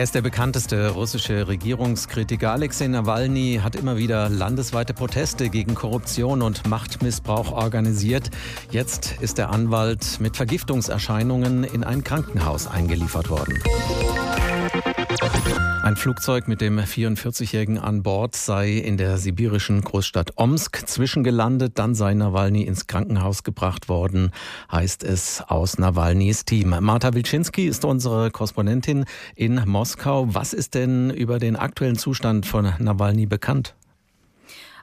Er ist der bekannteste russische Regierungskritiker. Alexei Nawalny hat immer wieder landesweite Proteste gegen Korruption und Machtmissbrauch organisiert. Jetzt ist der Anwalt mit Vergiftungserscheinungen in ein Krankenhaus eingeliefert worden. Ein Flugzeug mit dem 44-Jährigen an Bord sei in der sibirischen Großstadt Omsk zwischengelandet. Dann sei Nawalny ins Krankenhaus gebracht worden, heißt es aus Nawalnys Team. Marta Wilczynski ist unsere Korrespondentin in Moskau. Was ist denn über den aktuellen Zustand von Nawalny bekannt?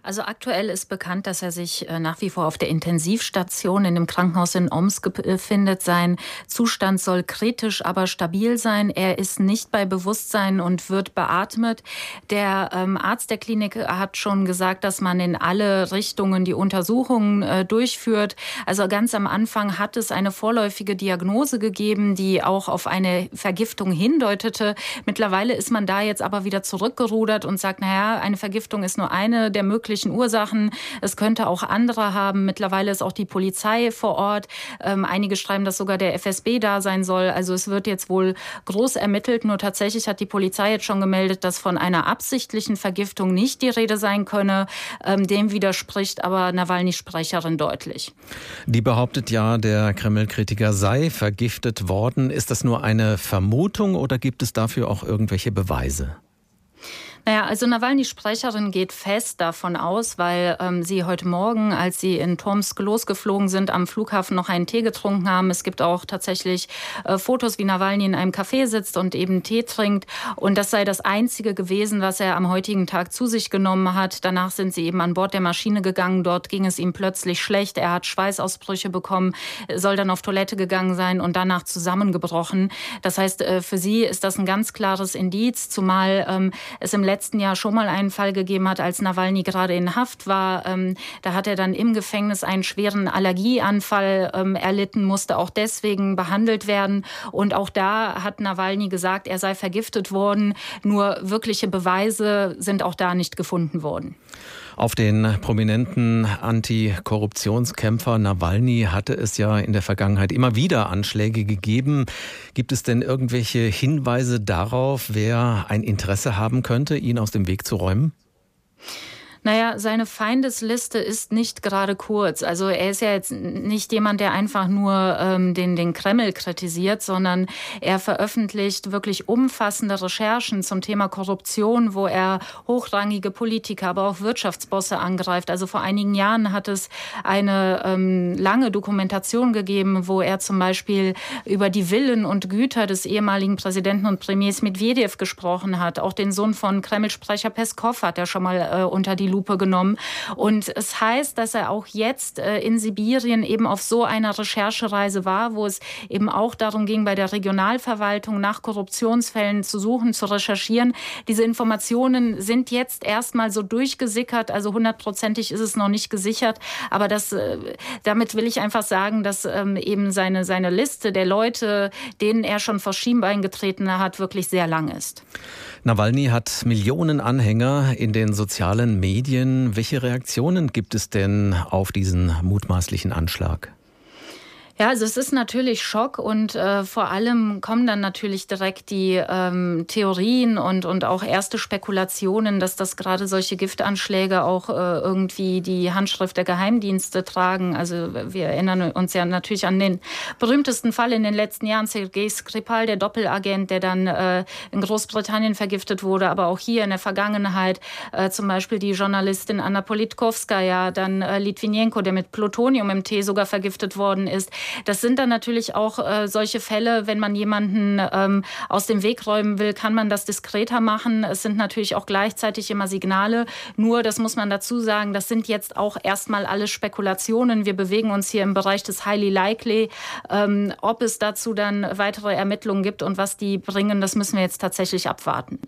Also aktuell ist bekannt, dass er sich äh, nach wie vor auf der Intensivstation in dem Krankenhaus in Omsk befindet. Sein Zustand soll kritisch, aber stabil sein. Er ist nicht bei Bewusstsein und wird beatmet. Der ähm, Arzt der Klinik hat schon gesagt, dass man in alle Richtungen die Untersuchungen äh, durchführt. Also ganz am Anfang hat es eine vorläufige Diagnose gegeben, die auch auf eine Vergiftung hindeutete. Mittlerweile ist man da jetzt aber wieder zurückgerudert und sagt, naja, eine Vergiftung ist nur eine der möglichen möglichen Ursachen. Es könnte auch andere haben. Mittlerweile ist auch die Polizei vor Ort. Ähm, einige schreiben, dass sogar der FSB da sein soll. Also es wird jetzt wohl groß ermittelt. Nur tatsächlich hat die Polizei jetzt schon gemeldet, dass von einer absichtlichen Vergiftung nicht die Rede sein könne. Ähm, dem widerspricht aber Nawalny-Sprecherin deutlich. Die behauptet ja, der Kreml-Kritiker sei vergiftet worden. Ist das nur eine Vermutung oder gibt es dafür auch irgendwelche Beweise? Naja, also Nawalnys Sprecherin geht fest davon aus, weil ähm, sie heute Morgen, als sie in Tomsk losgeflogen sind, am Flughafen noch einen Tee getrunken haben. Es gibt auch tatsächlich äh, Fotos, wie Nawalny in einem Café sitzt und eben Tee trinkt. Und das sei das Einzige gewesen, was er am heutigen Tag zu sich genommen hat. Danach sind sie eben an Bord der Maschine gegangen. Dort ging es ihm plötzlich schlecht. Er hat Schweißausbrüche bekommen, soll dann auf Toilette gegangen sein und danach zusammengebrochen. Das heißt, äh, für sie ist das ein ganz klares Indiz, zumal ähm, es im letzten letzten Jahr schon mal einen Fall gegeben hat, als Nawalny gerade in Haft war. Ähm, da hat er dann im Gefängnis einen schweren Allergieanfall ähm, erlitten, musste auch deswegen behandelt werden. Und auch da hat Nawalny gesagt, er sei vergiftet worden. Nur wirkliche Beweise sind auch da nicht gefunden worden. Auf den prominenten Antikorruptionskämpfer Nawalny hatte es ja in der Vergangenheit immer wieder Anschläge gegeben. Gibt es denn irgendwelche Hinweise darauf, wer ein Interesse haben könnte, ihn aus dem Weg zu räumen? Naja, seine Feindesliste ist nicht gerade kurz. Also er ist ja jetzt nicht jemand, der einfach nur ähm, den, den Kreml kritisiert, sondern er veröffentlicht wirklich umfassende Recherchen zum Thema Korruption, wo er hochrangige Politiker, aber auch Wirtschaftsbosse angreift. Also vor einigen Jahren hat es eine ähm, lange Dokumentation gegeben, wo er zum Beispiel über die Willen und Güter des ehemaligen Präsidenten und Premiers Medvedev gesprochen hat. Auch den Sohn von Kreml-Sprecher Peskov hat er schon mal äh, unter die Lupe genommen. Und es heißt, dass er auch jetzt äh, in Sibirien eben auf so einer Recherchereise war, wo es eben auch darum ging, bei der Regionalverwaltung nach Korruptionsfällen zu suchen, zu recherchieren. Diese Informationen sind jetzt erstmal so durchgesickert, also hundertprozentig ist es noch nicht gesichert, aber das, äh, damit will ich einfach sagen, dass ähm, eben seine, seine Liste der Leute, denen er schon vor Schienbein getreten hat, wirklich sehr lang ist. Nawalny hat Millionen Anhänger in den sozialen Medien. Welche Reaktionen gibt es denn auf diesen mutmaßlichen Anschlag? Ja, also es ist natürlich Schock und äh, vor allem kommen dann natürlich direkt die ähm, Theorien und, und auch erste Spekulationen, dass das gerade solche Giftanschläge auch äh, irgendwie die Handschrift der Geheimdienste tragen. Also wir erinnern uns ja natürlich an den berühmtesten Fall in den letzten Jahren, Sergei Skripal, der Doppelagent, der dann äh, in Großbritannien vergiftet wurde, aber auch hier in der Vergangenheit äh, zum Beispiel die Journalistin Anna Politkovskaya, dann äh, Litvinenko, der mit Plutonium im Tee sogar vergiftet worden ist. Das sind dann natürlich auch äh, solche Fälle, wenn man jemanden ähm, aus dem Weg räumen will, kann man das diskreter machen. Es sind natürlich auch gleichzeitig immer Signale. Nur, das muss man dazu sagen, das sind jetzt auch erstmal alle Spekulationen. Wir bewegen uns hier im Bereich des highly likely. Ähm, ob es dazu dann weitere Ermittlungen gibt und was die bringen, das müssen wir jetzt tatsächlich abwarten.